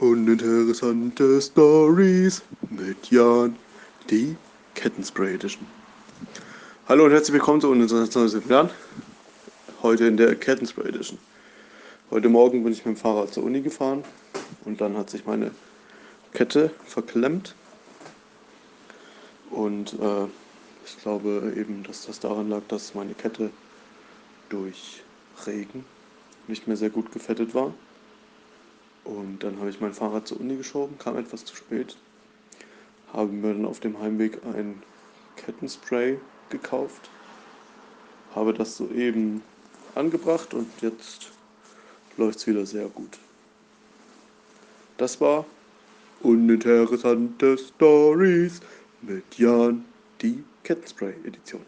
Uninteressante Stories mit Jan, die Kettenspray Edition. Hallo und herzlich willkommen zu Uninteressante Stories mit Jan. Heute in der Kettenspray Edition. Heute Morgen bin ich mit dem Fahrrad zur Uni gefahren und dann hat sich meine Kette verklemmt. Und äh, ich glaube eben, dass das daran lag, dass meine Kette durch Regen nicht mehr sehr gut gefettet war. Und dann habe ich mein Fahrrad zur Uni geschoben, kam etwas zu spät. Habe mir dann auf dem Heimweg ein Kettenspray gekauft. Habe das soeben angebracht und jetzt läuft es wieder sehr gut. Das war Uninteressante Stories mit Jan, die Kettenspray-Edition.